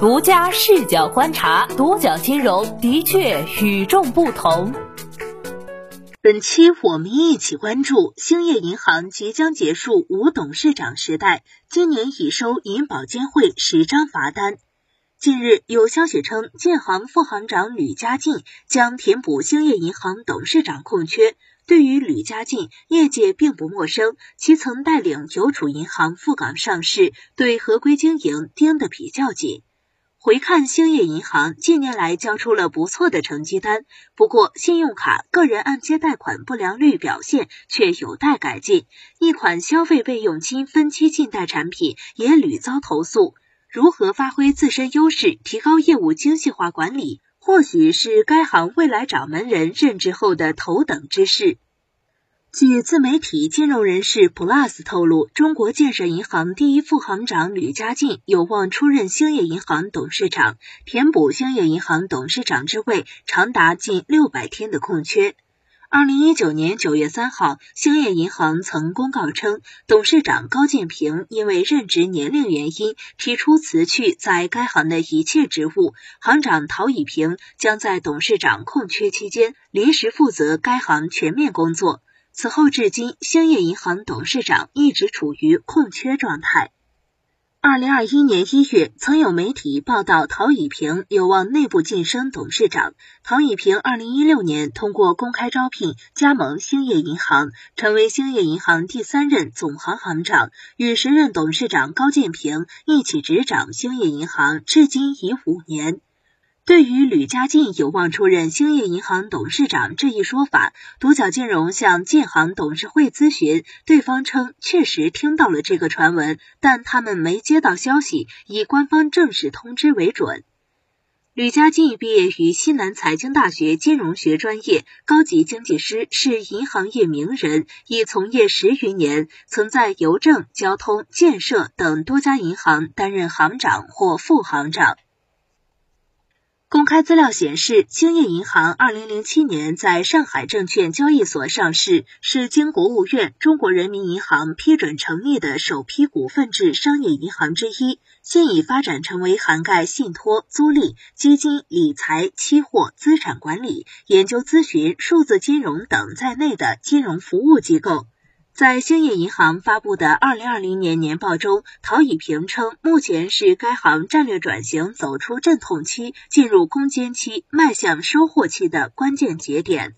独家视角观察，独角金融的确与众不同。本期我们一起关注兴业银行即将结束无董事长时代，今年已收银保监会十张罚单。近日有消息称，建行副行长吕家进将填补兴业银行董事长空缺。对于吕家进，业界并不陌生，其曾带领邮储银行赴港上市，对合规经营盯得比较紧。回看兴业银行近年来交出了不错的成绩单，不过信用卡个人按揭贷款不良率表现却有待改进，一款消费备用金分期信贷产品也屡遭投诉。如何发挥自身优势，提高业务精细化管理，或许是该行未来掌门人任职后的头等之事。据自媒体金融人士 Plus 透露，中国建设银行第一副行长吕家进有望出任兴业银行董事长，填补兴业银行董事长之位长达近六百天的空缺。二零一九年九月三号，兴业银行曾公告称，董事长高建平因为任职年龄原因提出辞去在该行的一切职务，行长陶以平将在董事长空缺期间临时负责该行全面工作。此后至今，兴业银行董事长一直处于空缺状态。二零二一年一月，曾有媒体报道陶以平有望内部晋升董事长。陶以平二零一六年通过公开招聘加盟兴业银行，成为兴业银行第三任总行行长，与时任董事长高建平一起执掌兴业银行，至今已五年。对于吕家进有望出任兴业银行董事长这一说法，独角金融向建行董事会咨询，对方称确实听到了这个传闻，但他们没接到消息，以官方正式通知为准。吕家进毕业于西南财经大学金融学专业，高级经济师，是银行业名人，已从业十余年，曾在邮政、交通、建设等多家银行担任行长或副行长。开资料显示，兴业银行二零零七年在上海证券交易所上市，是经国务院、中国人民银行批准成立的首批股份制商业银行之一。现已发展成为涵盖信托、租赁、基金、理财、期货、资产管理、研究咨询、数字金融等在内的金融服务机构。在兴业银行发布的二零二零年年报中，陶以平称，目前是该行战略转型走出阵痛期，进入攻坚期，迈向收获期的关键节点。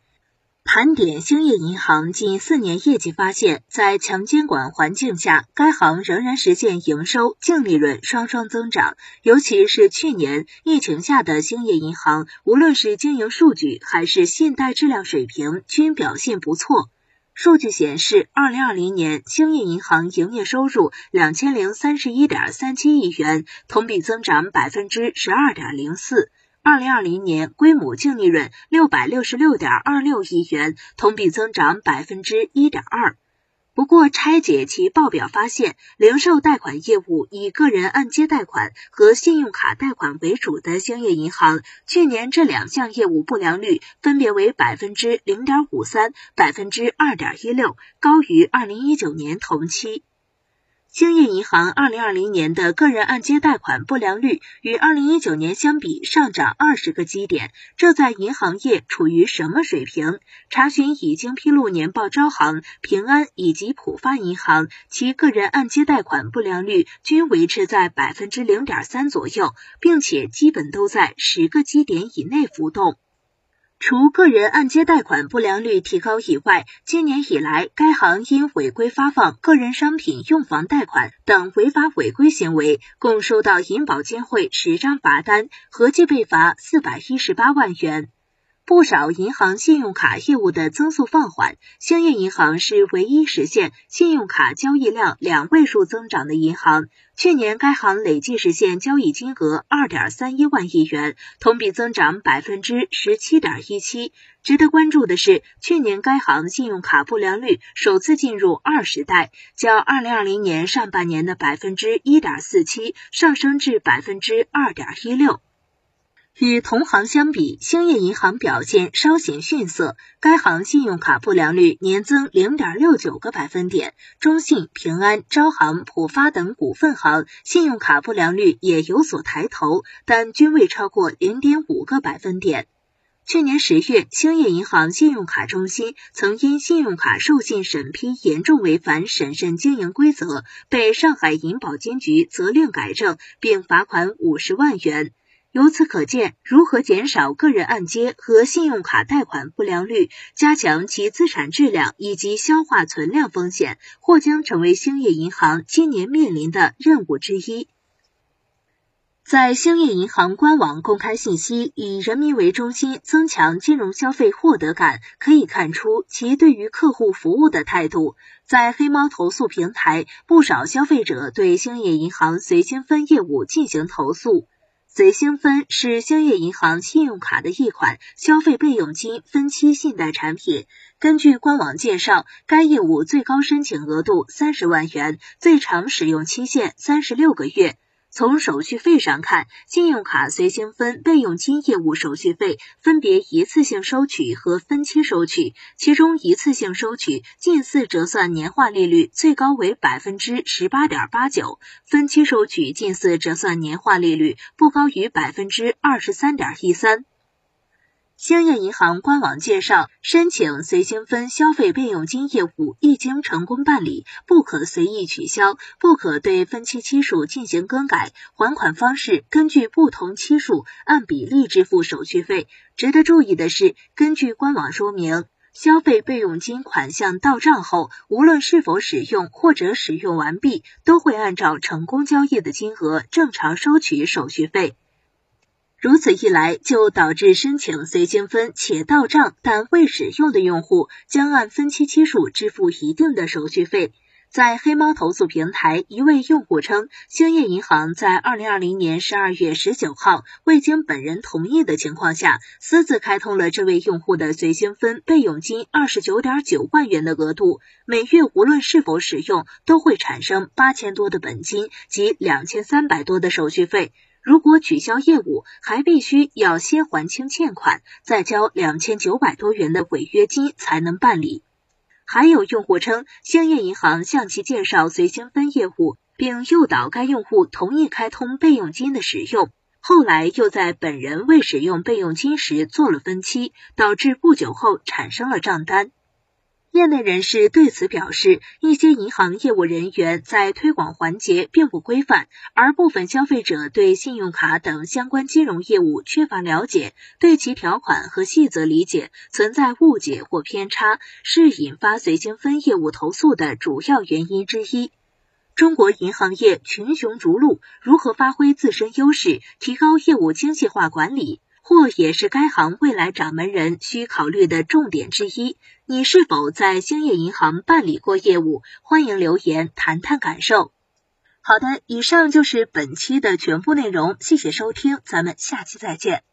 盘点兴业银行近四年业绩发现，在强监管环境下，该行仍然实现营收、净利润双双增长。尤其是去年疫情下的兴业银行，无论是经营数据还是信贷质量水平，均表现不错。数据显示，二零二零年兴业银行营业收入两千零三十一点三七亿元，同比增长百分之十二点零四；二零二零年规模净利润六百六十六点二六亿元，同比增长百分之一点二。不过，拆解其报表发现，零售贷款业务以个人按揭贷款和信用卡贷款为主的兴业银行，去年这两项业务不良率分别为百分之零点五三、百分之二点一六，高于二零一九年同期。兴业银行二零二零年的个人按揭贷款不良率与二零一九年相比上涨二十个基点，这在银行业处于什么水平？查询已经披露年报招行、平安以及浦发银行，其个人按揭贷款不良率均维持在百分之零点三左右，并且基本都在十个基点以内浮动。除个人按揭贷款不良率提高以外，今年以来，该行因违规发放个人商品用房贷款等违法违规行为，共收到银保监会十张罚单，合计被罚四百一十八万元。不少银行信用卡业务的增速放缓，兴业银行是唯一实现信用卡交易量两位数增长的银行。去年该行累计实现交易金额二点三一万亿元，同比增长百分之十七点一七。值得关注的是，去年该行信用卡不良率首次进入二十代，较二零二零年上半年的百分之一点四七上升至百分之二点一六。与同行相比，兴业银行表现稍显逊色。该行信用卡不良率年增零点六九个百分点，中信、平安、招行、浦发等股份行信用卡不良率也有所抬头，但均未超过零点五个百分点。去年十月，兴业银行信用卡中心曾因信用卡授信审批严重违反审慎经营规则，被上海银保监局责令改正，并罚款五十万元。由此可见，如何减少个人按揭和信用卡贷款不良率，加强其资产质量以及消化存量风险，或将成为兴业银行今年面临的任务之一。在兴业银行官网公开信息，以人民为中心，增强金融消费获得感，可以看出其对于客户服务的态度。在黑猫投诉平台，不少消费者对兴业银行随心分业务进行投诉。随心分是兴业银行信用卡的一款消费备用金分期信贷产品。根据官网介绍，该业务最高申请额度三十万元，最长使用期限三十六个月。从手续费上看，信用卡随心分备用金业务手续费分别一次性收取和分期收取，其中一次性收取近似折算年化利率最高为百分之十八点八九，分期收取近似折算年化利率不高于百分之二十三点一三。兴业银行官网介绍，申请随心分消费备用金业务一经成功办理，不可随意取消，不可对分期期数进行更改，还款方式根据不同期数按比例支付手续费。值得注意的是，根据官网说明，消费备用金款项到账后，无论是否使用或者使用完毕，都会按照成功交易的金额正常收取手续费。如此一来，就导致申请随心分且到账但未使用的用户将按分期期数支付一定的手续费。在黑猫投诉平台，一位用户称，兴业银行在二零二零年十二月十九号未经本人同意的情况下，私自开通了这位用户的随心分备用金二十九点九万元的额度，每月无论是否使用，都会产生八千多的本金及两千三百多的手续费。如果取消业务，还必须要先还清欠款，再交两千九百多元的违约金才能办理。还有用户称，兴业银行向其介绍随心分业务，并诱导该用户同意开通备用金的使用，后来又在本人未使用备用金时做了分期，导致不久后产生了账单。业内人士对此表示，一些银行业务人员在推广环节并不规范，而部分消费者对信用卡等相关金融业务缺乏了解，对其条款和细则理解存在误解或偏差，是引发随心分业务投诉的主要原因之一。中国银行业群雄逐鹿，如何发挥自身优势，提高业务精细化管理？或也是该行未来掌门人需考虑的重点之一。你是否在兴业银行办理过业务？欢迎留言谈谈感受。好的，以上就是本期的全部内容，谢谢收听，咱们下期再见。